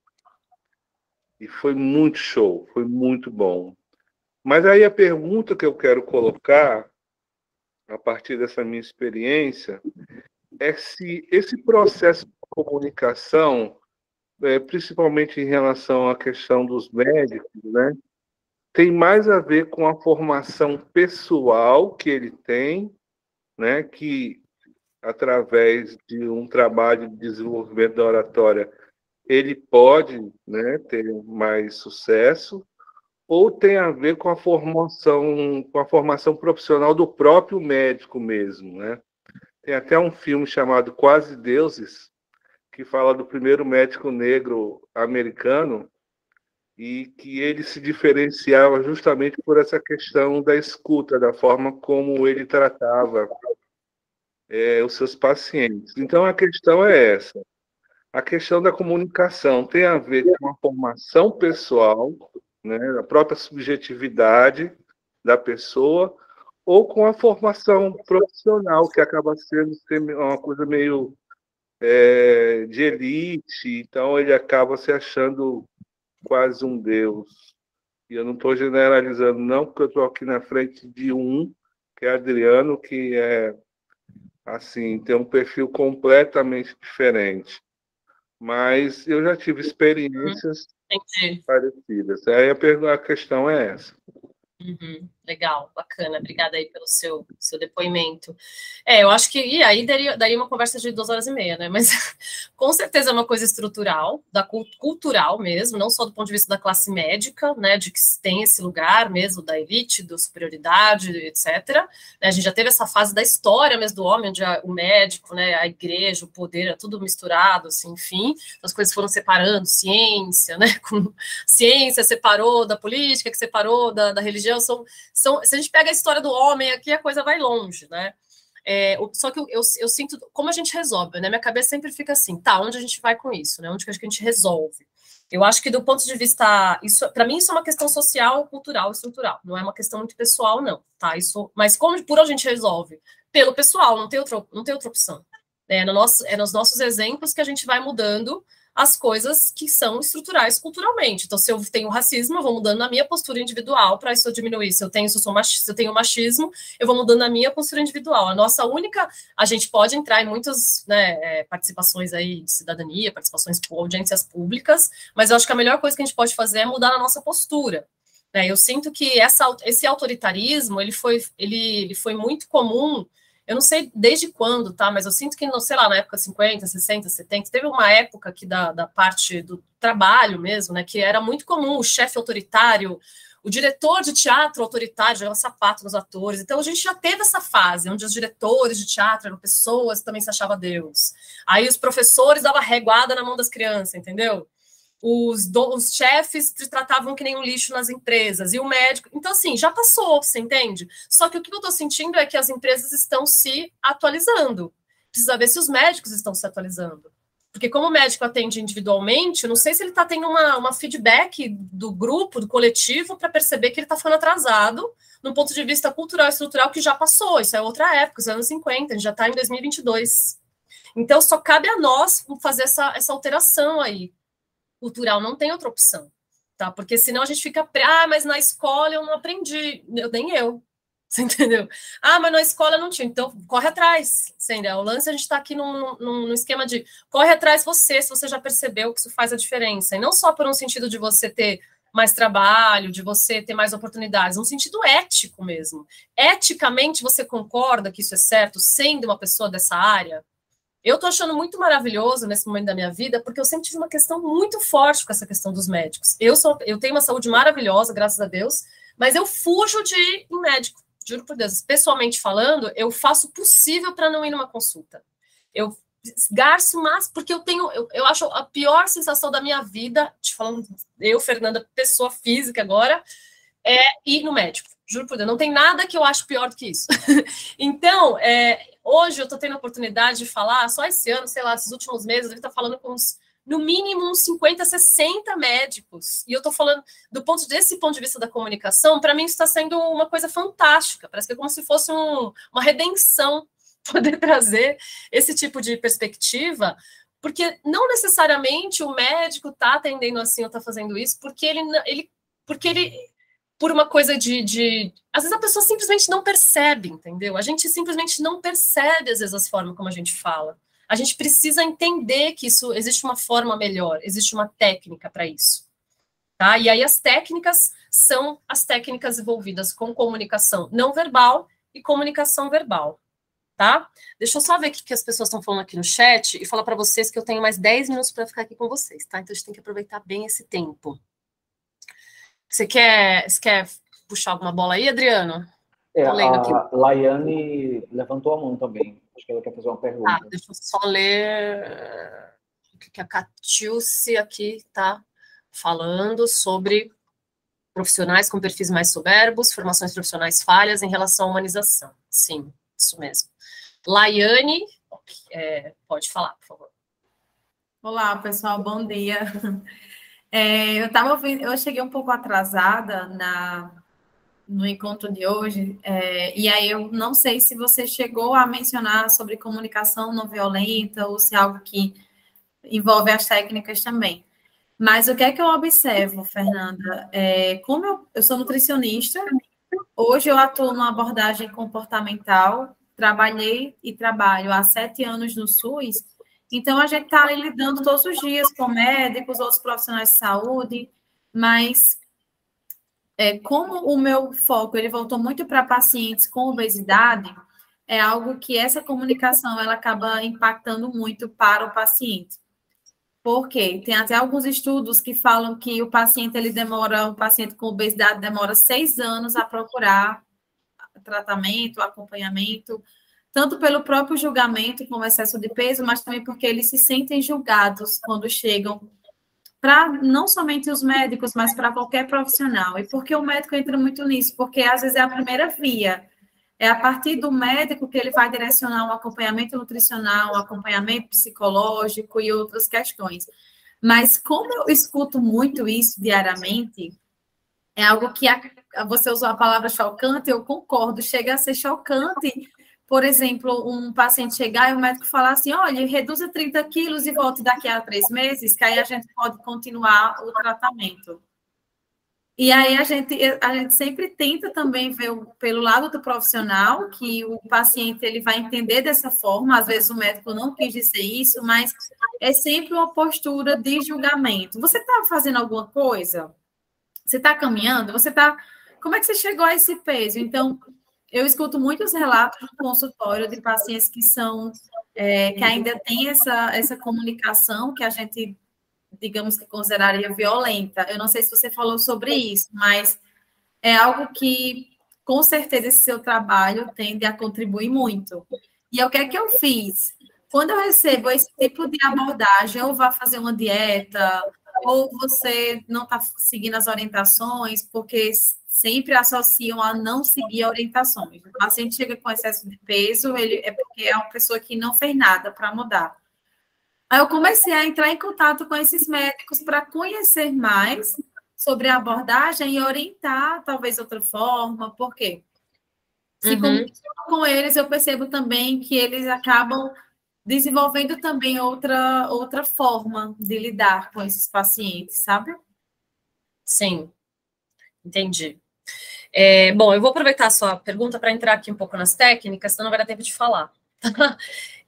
E foi muito show, foi muito bom. Mas aí a pergunta que eu quero colocar, a partir dessa minha experiência, é se esse processo de comunicação é, principalmente em relação à questão dos médicos, né, tem mais a ver com a formação pessoal que ele tem, né, que através de um trabalho de desenvolvimento da oratória ele pode né, ter mais sucesso, ou tem a ver com a formação, com a formação profissional do próprio médico mesmo, né? Tem até um filme chamado Quase Deuses, que fala do primeiro médico negro americano e que ele se diferenciava justamente por essa questão da escuta, da forma como ele tratava é, os seus pacientes. Então a questão é essa. A questão da comunicação tem a ver com a formação pessoal, né, a própria subjetividade da pessoa, ou com a formação profissional, que acaba sendo uma coisa meio é, de elite, então ele acaba se achando quase um deus. E eu não estou generalizando, não, porque eu estou aqui na frente de um, que é Adriano, que é assim, tem um perfil completamente diferente. Mas eu já tive experiências Entendi. parecidas. Aí a, a questão é essa. Uhum, legal, bacana. Obrigada aí pelo seu, seu depoimento. É, eu acho que e aí daria, daria uma conversa de duas horas e meia, né? Mas [laughs] com certeza é uma coisa estrutural, da cultural mesmo, não só do ponto de vista da classe médica, né? De que tem esse lugar mesmo da elite, da superioridade, etc. Né, a gente já teve essa fase da história mesmo do homem, onde o médico, né, a igreja, o poder, é tudo misturado, assim, enfim, as coisas foram separando, ciência, né? [laughs] Com, ciência separou da política, que separou da, da religião são, são. Se a gente pega a história do homem aqui, a coisa vai longe, né? É, só que eu, eu, eu, sinto como a gente resolve, né? Minha cabeça sempre fica assim, tá, onde a gente vai com isso, né? Onde que a gente resolve? Eu acho que do ponto de vista, isso, para mim isso é uma questão social, cultural, estrutural. Não é uma questão muito pessoal, não, tá? Isso, mas como por onde a gente resolve? Pelo pessoal, não tem outra, não tem outra opção. É, no nosso, é nos nossos exemplos que a gente vai mudando as coisas que são estruturais culturalmente. Então, se eu tenho racismo, eu vou mudando a minha postura individual para isso diminuir. Se eu tenho, se eu, sou mach, se eu tenho machismo, eu vou mudando a minha postura individual. A nossa única, a gente pode entrar em muitas né, é, participações aí de cidadania, participações por audiências públicas, mas eu acho que a melhor coisa que a gente pode fazer é mudar a nossa postura. Né? Eu sinto que essa, esse autoritarismo ele foi, ele, ele foi muito comum eu não sei desde quando, tá? Mas eu sinto que, sei lá, na época 50, 60, 70, teve uma época aqui da, da parte do trabalho mesmo, né? Que era muito comum o chefe autoritário, o diretor de teatro autoritário jogava sapato nos atores. Então a gente já teve essa fase onde os diretores de teatro eram pessoas também se achavam Deus. Aí os professores davam reguada na mão das crianças, entendeu? Os, do, os chefes te tratavam que nem um lixo nas empresas, e o médico. Então, assim, já passou, você entende? Só que o que eu estou sentindo é que as empresas estão se atualizando. Precisa ver se os médicos estão se atualizando. Porque, como o médico atende individualmente, eu não sei se ele está tendo uma, uma feedback do grupo, do coletivo, para perceber que ele está ficando atrasado, num ponto de vista cultural e estrutural que já passou. Isso é outra época, os anos 50, a gente já está em 2022. Então, só cabe a nós fazer essa, essa alteração aí cultural, não tem outra opção, tá? Porque senão a gente fica, ah, mas na escola eu não aprendi, eu, nem eu, [laughs] você entendeu? Ah, mas na escola não tinha, então corre atrás, entendeu? O lance a gente está aqui num, num, num, esquema de corre atrás você, se você já percebeu que isso faz a diferença, e não só por um sentido de você ter mais trabalho, de você ter mais oportunidades, um sentido ético mesmo. Eticamente, você concorda que isso é certo, sendo uma pessoa dessa área? Eu estou achando muito maravilhoso nesse momento da minha vida, porque eu sempre tive uma questão muito forte com essa questão dos médicos. Eu sou, eu tenho uma saúde maravilhosa, graças a Deus, mas eu fujo de ir em médico. Juro por Deus, pessoalmente falando, eu faço o possível para não ir numa consulta. Eu garço mais, porque eu tenho, eu, eu acho a pior sensação da minha vida, te falando, eu, Fernanda, pessoa física agora, é ir no médico. Juro por Deus, não tem nada que eu acho pior do que isso. [laughs] então, é, hoje eu estou tendo a oportunidade de falar, só esse ano, sei lá, esses últimos meses, eu devo estar falando com uns, no mínimo uns 50, 60 médicos. E eu estou falando, do ponto desse ponto de vista da comunicação, para mim isso está sendo uma coisa fantástica. Parece que é como se fosse um, uma redenção [laughs] poder trazer esse tipo de perspectiva, porque não necessariamente o médico está atendendo assim ou está fazendo isso, porque ele, ele porque ele por uma coisa de, de, Às vezes a pessoa simplesmente não percebe, entendeu? A gente simplesmente não percebe, às vezes, as formas como a gente fala. A gente precisa entender que isso existe uma forma melhor, existe uma técnica para isso. Tá? E aí as técnicas são as técnicas envolvidas com comunicação não verbal e comunicação verbal. Tá? Deixa eu só ver o que as pessoas estão falando aqui no chat e falar para vocês que eu tenho mais 10 minutos para ficar aqui com vocês, tá? Então a gente tem que aproveitar bem esse tempo. Você quer, você quer puxar alguma bola aí, Adriano? É, a Laiane levantou a mão também. Acho que ela quer fazer uma pergunta. Ah, deixa eu só ler o que a Catiúcia aqui está falando sobre profissionais com perfis mais soberbos, formações profissionais falhas em relação à humanização. Sim, isso mesmo. Laiane, é, pode falar, por favor. Olá, pessoal, bom dia. É, eu tava ouvindo, eu cheguei um pouco atrasada na, no encontro de hoje, é, e aí eu não sei se você chegou a mencionar sobre comunicação não violenta ou se é algo que envolve as técnicas também. Mas o que é que eu observo, Fernanda? É, como eu, eu sou nutricionista, hoje eu atuo numa abordagem comportamental, trabalhei e trabalho há sete anos no SUS, então, a gente está ali lidando todos os dias com médicos, outros profissionais de saúde, mas é, como o meu foco ele voltou muito para pacientes com obesidade, é algo que essa comunicação ela acaba impactando muito para o paciente. Porque tem até alguns estudos que falam que o paciente ele demora, o paciente com obesidade demora seis anos a procurar tratamento, acompanhamento, tanto pelo próprio julgamento como excesso de peso, mas também porque eles se sentem julgados quando chegam para não somente os médicos, mas para qualquer profissional. E por que o médico entra muito nisso? Porque às vezes é a primeira via. É a partir do médico que ele vai direcionar um acompanhamento nutricional, um acompanhamento psicológico e outras questões. Mas como eu escuto muito isso diariamente, é algo que a, você usou a palavra chocante, eu concordo, chega a ser chocante por exemplo, um paciente chegar e o médico falar assim: olha, reduza 30 quilos e volte daqui a três meses, que aí a gente pode continuar o tratamento. E aí a gente, a gente sempre tenta também ver pelo lado do profissional, que o paciente ele vai entender dessa forma, às vezes o médico não quis dizer isso, mas é sempre uma postura de julgamento. Você está fazendo alguma coisa? Você está caminhando? Você está. Como é que você chegou a esse peso? Então, eu escuto muitos relatos no consultório de pacientes que são é, que ainda têm essa, essa comunicação que a gente digamos que consideraria violenta. Eu não sei se você falou sobre isso, mas é algo que com certeza esse seu trabalho tende a contribuir muito. E é o que é que eu fiz? Quando eu recebo esse tipo de abordagem, ou vá fazer uma dieta, ou você não está seguindo as orientações, porque sempre associam a não seguir orientações. O paciente chega com excesso de peso, ele é porque é uma pessoa que não fez nada para mudar. Aí eu comecei a entrar em contato com esses médicos para conhecer mais sobre a abordagem e orientar talvez outra forma, por quê? Se uhum. com eles, eu percebo também que eles acabam desenvolvendo também outra, outra forma de lidar com esses pacientes, sabe? Sim, entendi. É, bom, eu vou aproveitar a sua pergunta para entrar aqui um pouco nas técnicas, senão não vai dar tempo de falar. [laughs]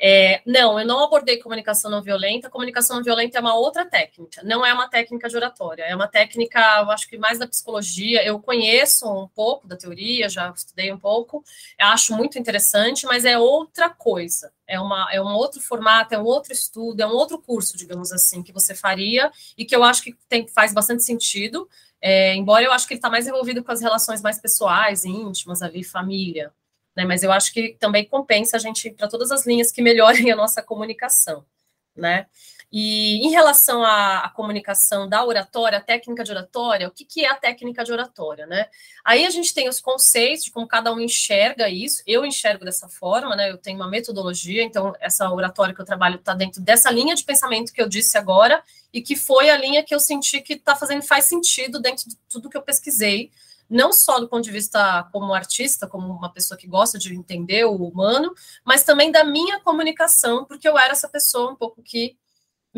É, não, eu não abordei comunicação não violenta. Comunicação não violenta é uma outra técnica, não é uma técnica de oratória, é uma técnica, eu acho que mais da psicologia. Eu conheço um pouco da teoria, já estudei um pouco, acho muito interessante, mas é outra coisa. É, uma, é um outro formato, é um outro estudo, é um outro curso, digamos assim, que você faria e que eu acho que tem, faz bastante sentido. É, embora eu acho que ele está mais envolvido com as relações mais pessoais, íntimas, ali, família né? Mas eu acho que também compensa a gente para todas as linhas que melhorem a nossa comunicação, né? E em relação à, comunicação da oratória, a técnica de oratória, o que, que, é a técnica de oratória, né? Aí a gente tem os conceitos de como cada um enxerga isso. Eu enxergo dessa forma, né? Eu tenho uma metodologia, então essa oratória que eu trabalho está dentro dessa linha de pensamento que eu disse agora e que foi a linha que eu senti que está fazendo faz sentido dentro de tudo que eu pesquisei não só do ponto de vista como artista, como uma pessoa que gosta de entender o humano, mas também da minha comunicação, porque eu era essa pessoa um pouco que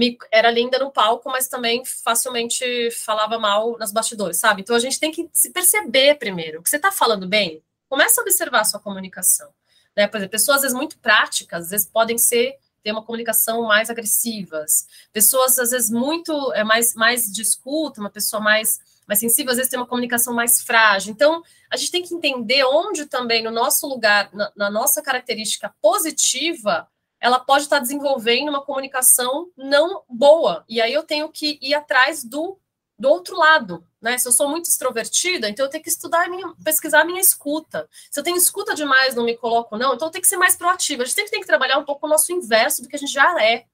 me, era linda no palco, mas também facilmente falava mal nas bastidores, sabe? Então a gente tem que se perceber primeiro. O que você está falando bem? Começa a observar a sua comunicação. Né? Por exemplo, pessoas às vezes muito práticas, às vezes podem ser ter uma comunicação mais agressivas. Pessoas às vezes muito é mais mais de escuta, uma pessoa mais mais sensível, às vezes tem uma comunicação mais frágil. Então, a gente tem que entender onde também, no nosso lugar, na, na nossa característica positiva, ela pode estar desenvolvendo uma comunicação não boa. E aí eu tenho que ir atrás do, do outro lado. Né? Se eu sou muito extrovertida, então eu tenho que estudar, minha, pesquisar a minha escuta. Se eu tenho escuta demais, não me coloco, não, então eu tenho que ser mais proativa. A gente sempre tem que trabalhar um pouco o nosso inverso do que a gente já é.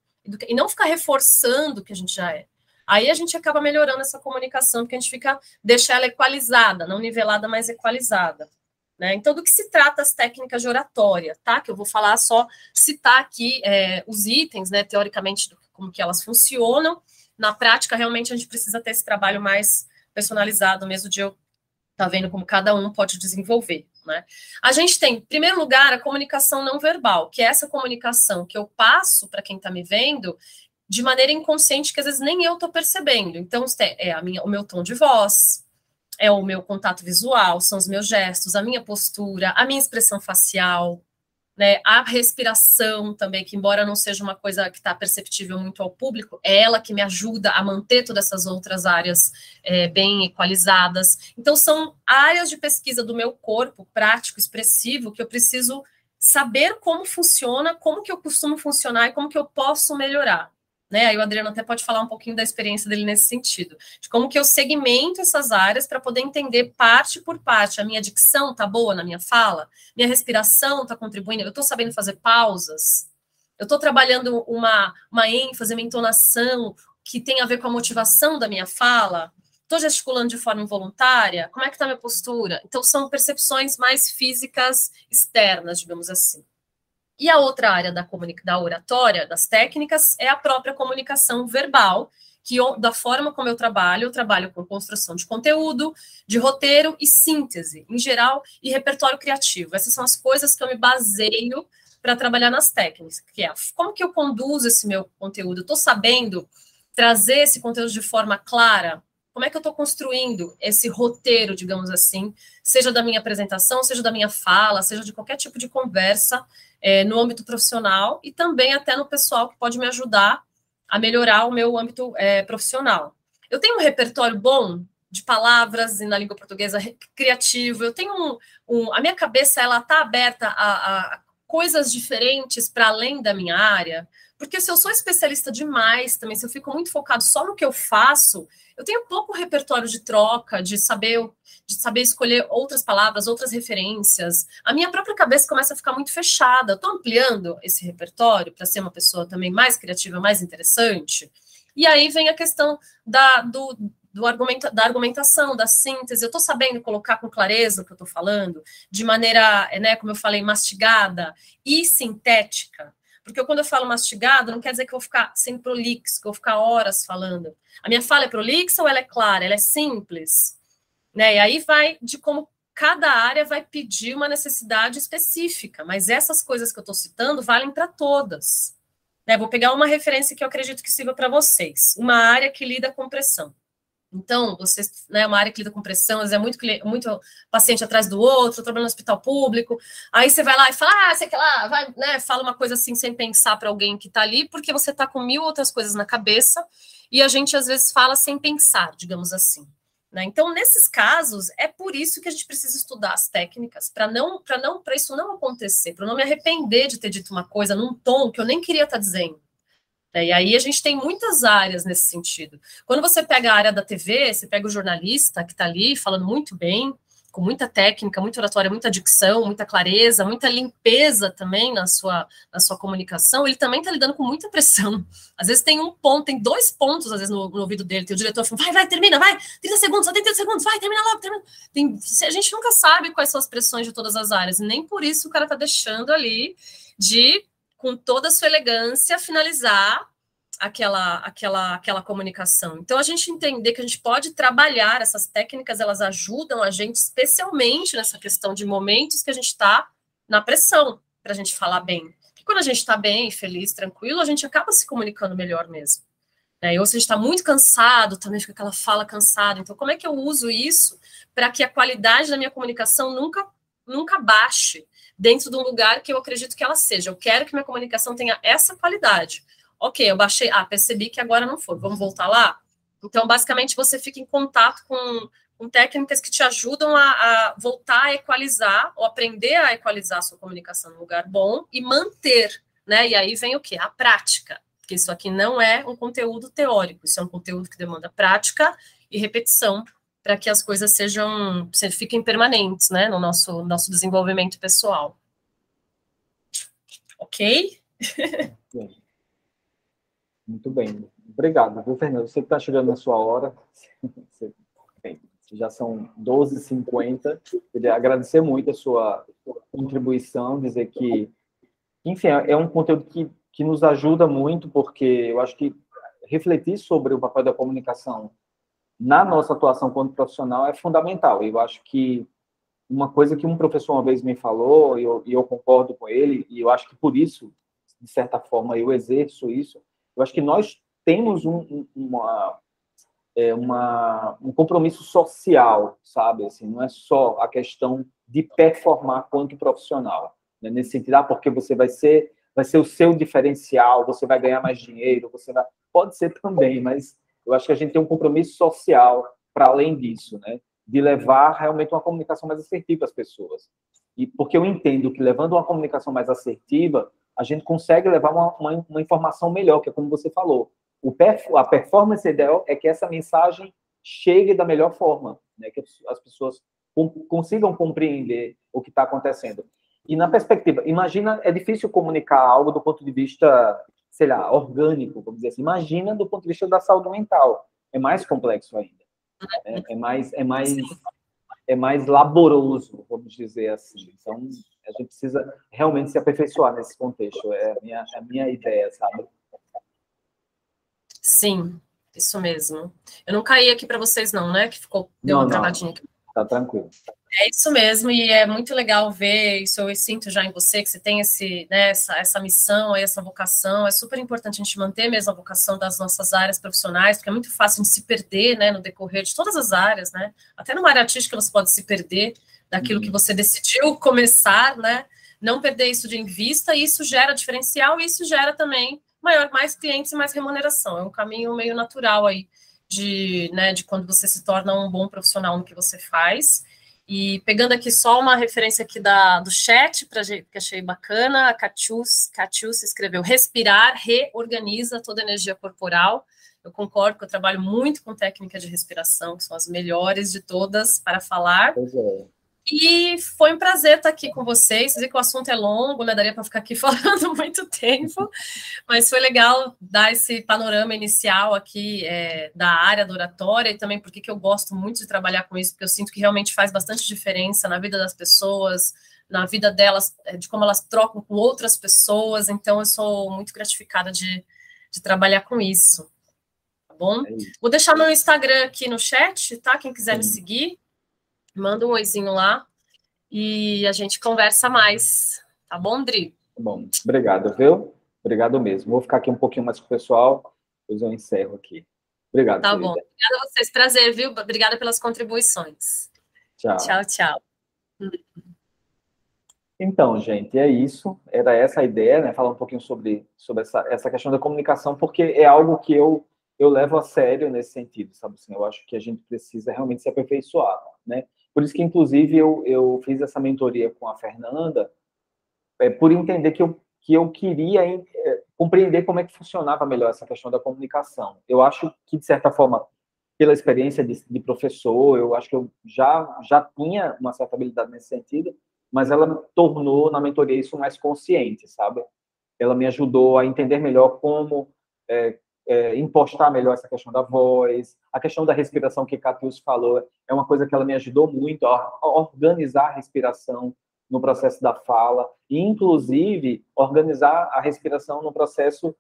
E não ficar reforçando o que a gente já é. Aí a gente acaba melhorando essa comunicação, porque a gente fica, deixa ela equalizada, não nivelada, mas equalizada. Né? Então, do que se trata as técnicas de oratória, tá? Que eu vou falar só, citar aqui é, os itens, né, teoricamente, como que elas funcionam. Na prática, realmente, a gente precisa ter esse trabalho mais personalizado, mesmo de eu tá vendo como cada um pode desenvolver. Né? A gente tem, em primeiro lugar, a comunicação não verbal, que é essa comunicação que eu passo para quem está me vendo de maneira inconsciente que às vezes nem eu estou percebendo. Então, é a minha, o meu tom de voz, é o meu contato visual, são os meus gestos, a minha postura, a minha expressão facial, né, a respiração também, que embora não seja uma coisa que está perceptível muito ao público, é ela que me ajuda a manter todas essas outras áreas é, bem equalizadas. Então, são áreas de pesquisa do meu corpo, prático, expressivo, que eu preciso saber como funciona, como que eu costumo funcionar e como que eu posso melhorar né? Aí o Adriano até pode falar um pouquinho da experiência dele nesse sentido, de como que eu segmento essas áreas para poder entender parte por parte. A minha dicção tá boa na minha fala, minha respiração tá contribuindo, eu estou sabendo fazer pausas, eu estou trabalhando uma, uma ênfase, uma entonação que tem a ver com a motivação da minha fala, estou gesticulando de forma involuntária, como é que está minha postura? Então, são percepções mais físicas externas, digamos assim. E a outra área da, da oratória, das técnicas, é a própria comunicação verbal, que da forma como eu trabalho, eu trabalho com construção de conteúdo, de roteiro e síntese, em geral, e repertório criativo. Essas são as coisas que eu me baseio para trabalhar nas técnicas, que é como que eu conduzo esse meu conteúdo? Estou sabendo trazer esse conteúdo de forma clara? Como é que eu estou construindo esse roteiro, digamos assim, seja da minha apresentação, seja da minha fala, seja de qualquer tipo de conversa é, no âmbito profissional e também até no pessoal que pode me ajudar a melhorar o meu âmbito é, profissional. Eu tenho um repertório bom de palavras na língua portuguesa criativo. Eu tenho um, um a minha cabeça ela está aberta a, a coisas diferentes para além da minha área. Porque se eu sou especialista demais também, se eu fico muito focado só no que eu faço, eu tenho pouco repertório de troca, de saber, de saber escolher outras palavras, outras referências. A minha própria cabeça começa a ficar muito fechada. Eu estou ampliando esse repertório para ser uma pessoa também mais criativa, mais interessante. E aí vem a questão da, do, do argumento, da argumentação, da síntese. Eu estou sabendo colocar com clareza o que eu estou falando, de maneira, né, como eu falei, mastigada e sintética. Porque quando eu falo mastigado, não quer dizer que eu vou ficar sem prolixo, que eu vou ficar horas falando. A minha fala é prolixa ou ela é clara? Ela é simples? Né? E aí vai de como cada área vai pedir uma necessidade específica, mas essas coisas que eu estou citando valem para todas. Né? Vou pegar uma referência que eu acredito que sirva para vocês. Uma área que lida com pressão. Então, você, né, uma área que lida com pressão, é muito, muito paciente atrás do outro, trabalhando no hospital público. Aí você vai lá e fala, ah, sei que lá, vai, né, fala uma coisa assim sem pensar para alguém que está ali, porque você está com mil outras coisas na cabeça e a gente às vezes fala sem pensar, digamos assim. Né? Então, nesses casos, é por isso que a gente precisa estudar as técnicas para não, para não, para isso não acontecer, para não me arrepender de ter dito uma coisa num tom que eu nem queria estar tá dizendo. Né? E aí a gente tem muitas áreas nesse sentido. Quando você pega a área da TV, você pega o jornalista que está ali falando muito bem, com muita técnica, muita oratória, muita dicção, muita clareza, muita limpeza também na sua, na sua comunicação, ele também está lidando com muita pressão. [laughs] Às vezes tem um ponto, tem dois pontos, às vezes, no, no ouvido dele, tem o diretor falando, vai, vai, termina, vai, 30 segundos, só tem 30 segundos, vai, termina logo, termina. Tem, a gente nunca sabe quais são as pressões de todas as áreas, nem por isso o cara está deixando ali de com toda a sua elegância, finalizar aquela, aquela, aquela comunicação. Então, a gente entender que a gente pode trabalhar essas técnicas, elas ajudam a gente, especialmente nessa questão de momentos que a gente está na pressão, para a gente falar bem. Porque quando a gente está bem, feliz, tranquilo, a gente acaba se comunicando melhor mesmo. É, ou se a gente está muito cansado, também fica aquela fala cansada. Então, como é que eu uso isso para que a qualidade da minha comunicação nunca, nunca baixe? Dentro de um lugar que eu acredito que ela seja. Eu quero que minha comunicação tenha essa qualidade. Ok, eu baixei, ah, percebi que agora não foi, vamos voltar lá? Então, basicamente, você fica em contato com, com técnicas que te ajudam a, a, voltar a equalizar, ou aprender a equalizar a sua comunicação no lugar bom e manter, né? E aí vem o quê? A prática. Porque isso aqui não é um conteúdo teórico, isso é um conteúdo que demanda prática e repetição para que as coisas sejam, fiquem permanentes, né, no nosso, nosso desenvolvimento pessoal. Ok? Muito bem. Obrigado, viu, Fernando? Você está chegando na sua hora. já são 12h50. Queria agradecer muito a sua contribuição, dizer que, enfim, é um conteúdo que, que nos ajuda muito, porque eu acho que refletir sobre o papel da comunicação na nossa atuação como profissional é fundamental. Eu acho que uma coisa que um professor uma vez me falou, e eu, e eu concordo com ele, e eu acho que por isso, de certa forma, eu exerço isso, eu acho que nós temos um, uma, é, uma, um compromisso social, sabe? Assim, não é só a questão de performar quanto profissional. Né? Nesse sentido, ah, porque você vai ser, vai ser o seu diferencial, você vai ganhar mais dinheiro, você vai... Pode ser também, mas eu acho que a gente tem um compromisso social para além disso, né? De levar realmente uma comunicação mais assertiva às pessoas. E porque eu entendo que levando uma comunicação mais assertiva, a gente consegue levar uma, uma, uma informação melhor, que é como você falou. O perf a performance ideal é que essa mensagem chegue da melhor forma, né? Que as pessoas consigam compreender o que está acontecendo. E na perspectiva, imagina, é difícil comunicar algo do ponto de vista sei lá, orgânico, vamos dizer assim. Imagina do ponto de vista da saúde mental. É mais complexo ainda. É, é mais, é mais, é mais laboroso, vamos dizer assim. Então, a gente precisa realmente se aperfeiçoar nesse contexto. É a minha, a minha ideia, sabe? Sim. Isso mesmo. Eu não caí aqui para vocês, não, né? Que ficou, deu não, uma travadinha aqui. Tá tranquilo. É isso mesmo, e é muito legal ver isso. Eu sinto já em você que você tem esse, né, essa, essa missão, essa vocação. É super importante a gente manter mesmo a vocação das nossas áreas profissionais, porque é muito fácil a gente se perder né, no decorrer de todas as áreas, né? Até numa área artística você pode se perder daquilo uhum. que você decidiu começar, né? Não perder isso de em vista, e isso gera diferencial, e isso gera também maior, mais clientes e mais remuneração. É um caminho meio natural aí de, né, de quando você se torna um bom profissional no que você faz. E pegando aqui só uma referência aqui da, do chat, pra, que achei bacana, a Catius, Catius escreveu, respirar reorganiza toda a energia corporal. Eu concordo que eu trabalho muito com técnica de respiração, que são as melhores de todas para falar. Pois é. E foi um prazer estar aqui com vocês. Sei que o assunto é longo, né? Daria para ficar aqui [laughs] falando muito tempo, mas foi legal dar esse panorama inicial aqui é, da área da oratória e também porque que eu gosto muito de trabalhar com isso, porque eu sinto que realmente faz bastante diferença na vida das pessoas, na vida delas, é, de como elas trocam com outras pessoas. Então, eu sou muito gratificada de, de trabalhar com isso. Tá bom? É Vou deixar meu Instagram aqui no chat, tá? Quem quiser me seguir manda um oizinho lá e a gente conversa mais. Tá bom, Dri? Bom, obrigado, viu? Obrigado mesmo. Vou ficar aqui um pouquinho mais com o pessoal, depois eu encerro aqui. Obrigado. Tá querida. bom. Obrigada a vocês. Prazer, viu? Obrigada pelas contribuições. Tchau. Tchau, tchau. Então, gente, é isso. Era essa a ideia, né? Falar um pouquinho sobre, sobre essa, essa questão da comunicação, porque é algo que eu, eu levo a sério nesse sentido, sabe assim? Eu acho que a gente precisa realmente se aperfeiçoar, né? Por isso que, inclusive, eu, eu fiz essa mentoria com a Fernanda, é, por entender que eu, que eu queria é, compreender como é que funcionava melhor essa questão da comunicação. Eu acho que, de certa forma, pela experiência de, de professor, eu acho que eu já, já tinha uma certa habilidade nesse sentido, mas ela tornou na mentoria isso mais consciente, sabe? Ela me ajudou a entender melhor como é, é, impostar melhor essa questão da voz, a questão da respiração que Catius falou, é uma coisa que ela me ajudou muito a organizar a respiração no processo da fala, e inclusive organizar a respiração no processo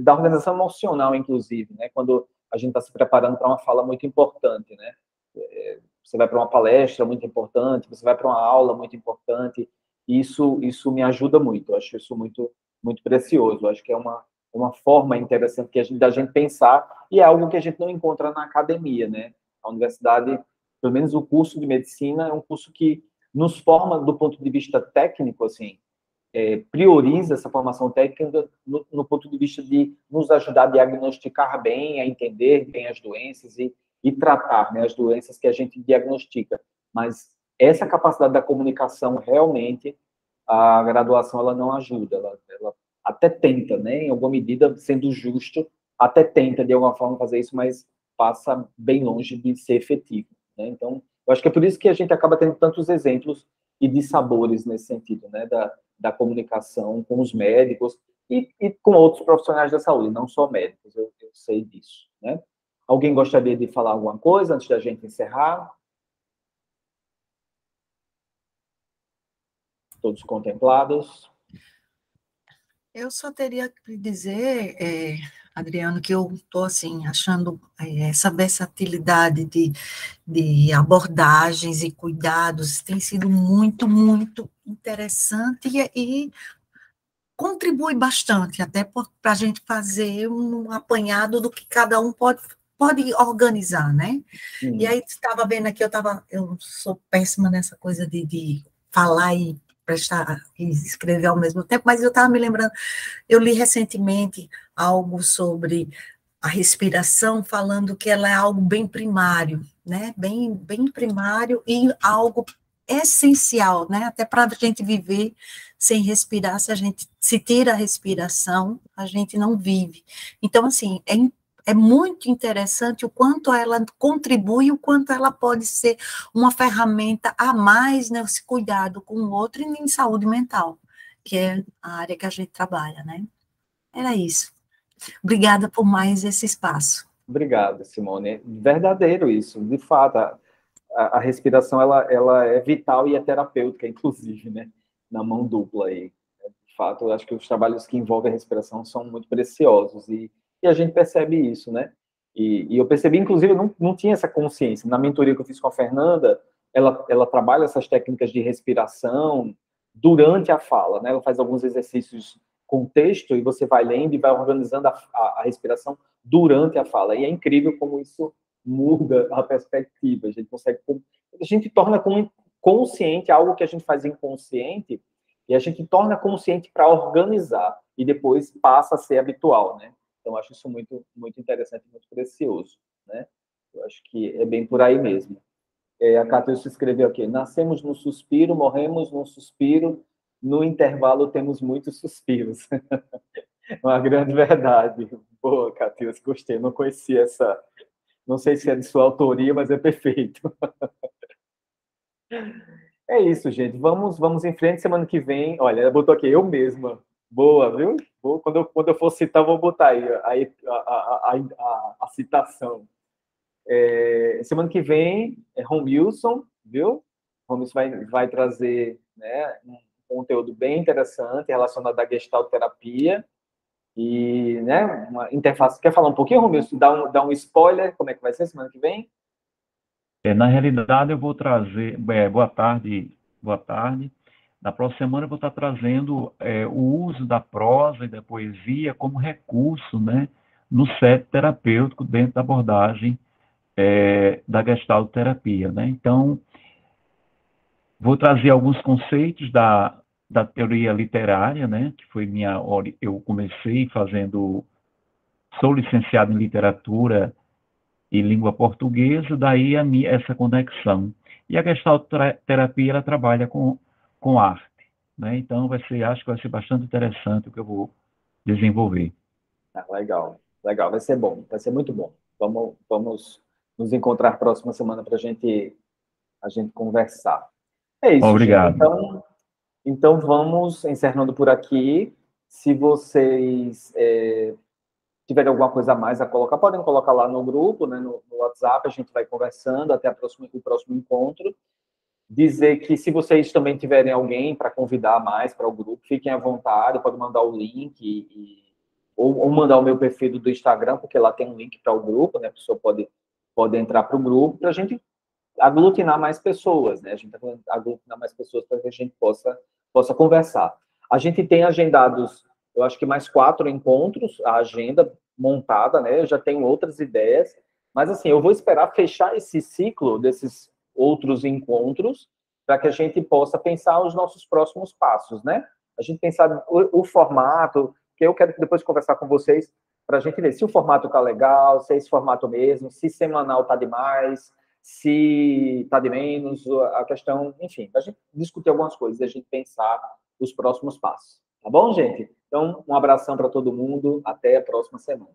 da organização emocional, inclusive, né? Quando a gente está se preparando para uma fala muito importante, né? É, você vai para uma palestra muito importante, você vai para uma aula muito importante, isso isso me ajuda muito. Eu acho isso muito muito precioso. Eu acho que é uma uma forma interessante que a gente, da gente pensar, e é algo que a gente não encontra na academia, né? A universidade, pelo menos o curso de medicina, é um curso que nos forma do ponto de vista técnico, assim, é, prioriza essa formação técnica no, no, ponto de vista de nos ajudar a diagnosticar bem, a entender bem as doenças e, e tratar né, as doenças que a gente diagnostica. Mas essa capacidade da comunicação, realmente, a graduação ela não ajuda, ela, ela até tenta, né, em alguma medida, sendo justo, até tenta de alguma forma fazer isso, mas passa bem longe de ser efetivo. Né? Então, eu acho que é por isso que a gente acaba tendo tantos exemplos e de sabores nesse sentido, né, da, da comunicação com os médicos e, e, com outros profissionais da saúde, não só médicos, eu, eu sei disso, né? Alguém gostaria de falar alguma coisa antes da gente encerrar? Todos contemplados? Eu só teria que dizer, é, Adriano, que eu estou assim, achando é, essa versatilidade de, de abordagens e cuidados tem sido muito, muito interessante e, e contribui bastante até para a gente fazer um apanhado do que cada um pode pode organizar, né? E aí estava vendo aqui, eu estava, eu sou péssima nessa coisa de, de falar e prestar e escrever ao mesmo tempo, mas eu estava me lembrando, eu li recentemente algo sobre a respiração, falando que ela é algo bem primário, né? Bem, bem primário e algo essencial, né? Até para a gente viver sem respirar, se a gente se tira a respiração, a gente não vive. Então, assim, é é muito interessante o quanto ela contribui, o quanto ela pode ser uma ferramenta a mais nesse cuidado com o outro e em saúde mental, que é a área que a gente trabalha, né? Era isso. Obrigada por mais esse espaço. Obrigado, Simone. Verdadeiro isso. De fato, a, a respiração ela, ela é vital e é terapêutica, inclusive, né? Na mão dupla aí. De fato, eu acho que os trabalhos que envolvem a respiração são muito preciosos e e a gente percebe isso, né? E, e eu percebi, inclusive, eu não, não tinha essa consciência. Na mentoria que eu fiz com a Fernanda, ela, ela trabalha essas técnicas de respiração durante a fala, né? Ela faz alguns exercícios com texto e você vai lendo e vai organizando a, a, a respiração durante a fala. E é incrível como isso muda a perspectiva. A gente consegue, a gente torna consciente algo que a gente faz inconsciente e a gente torna consciente para organizar e depois passa a ser habitual, né? Então acho isso muito muito interessante, muito precioso, né? Eu acho que é bem por aí mesmo. É, a Cátia se escreveu aqui: nascemos no suspiro, morremos no suspiro, no intervalo temos muitos suspiros. [laughs] Uma grande verdade. Boa, Catius, gostei. Não conhecia essa. Não sei se é de sua autoria, mas é perfeito. [laughs] É isso, gente. Vamos, vamos em frente. Semana que vem, olha, ela botou aqui, eu mesma. Boa, viu? Boa. Quando, eu, quando eu for citar, vou botar aí a, a, a, a, a citação. É, semana que vem é Romilson, viu? Romilson vai, vai trazer né, um conteúdo bem interessante relacionado à gestalt terapia e né, uma interface. Quer falar um pouquinho, Romilson? Dá um, dá um spoiler, como é que vai ser semana que vem? É, na realidade, eu vou trazer. É, boa tarde, boa tarde. Na próxima semana, eu vou estar trazendo é, o uso da prosa e da poesia como recurso né, no set terapêutico dentro da abordagem é, da gestalt terapia. Né? Então, vou trazer alguns conceitos da, da teoria literária, né, que foi minha eu comecei fazendo sou licenciado em literatura e língua portuguesa, daí a minha, essa conexão. E a Gestalt terapia ela trabalha com com arte, né? Então vai ser, acho que vai ser bastante interessante o que eu vou desenvolver. Ah, legal, legal, vai ser bom, vai ser muito bom. Vamos vamos nos encontrar próxima semana para gente a gente conversar. É isso. Obrigado. Gente. Então então, vamos encerrando por aqui. Se vocês é, tiverem alguma coisa a mais a colocar, podem colocar lá no grupo, né, no, no WhatsApp, a gente vai conversando até próxima, o próximo encontro. Dizer que se vocês também tiverem alguém para convidar mais para o grupo, fiquem à vontade, pode mandar o link e, ou, ou, mandar o meu perfil do Instagram, porque lá tem um link para o grupo, né? A pessoa pode, pode entrar para o grupo para a gente aglutinar mais pessoas, né? A gente aglutinar mais pessoas para que a gente possa possa conversar. A gente tem agendados, eu acho que mais quatro encontros, a agenda montada, né? Eu já tenho outras ideias, mas assim, eu vou esperar fechar esse ciclo desses outros encontros para que a gente possa pensar os nossos próximos passos, né? A gente pensar o, o formato, que eu quero depois conversar com vocês para a gente ver se o formato tá legal, se é esse formato mesmo, se semanal tá demais, se está de menos, a questão, enfim, a gente discutir algumas coisas a gente pensar os próximos passos. Tá bom, gente? Então, um abração para todo mundo. Até a próxima semana.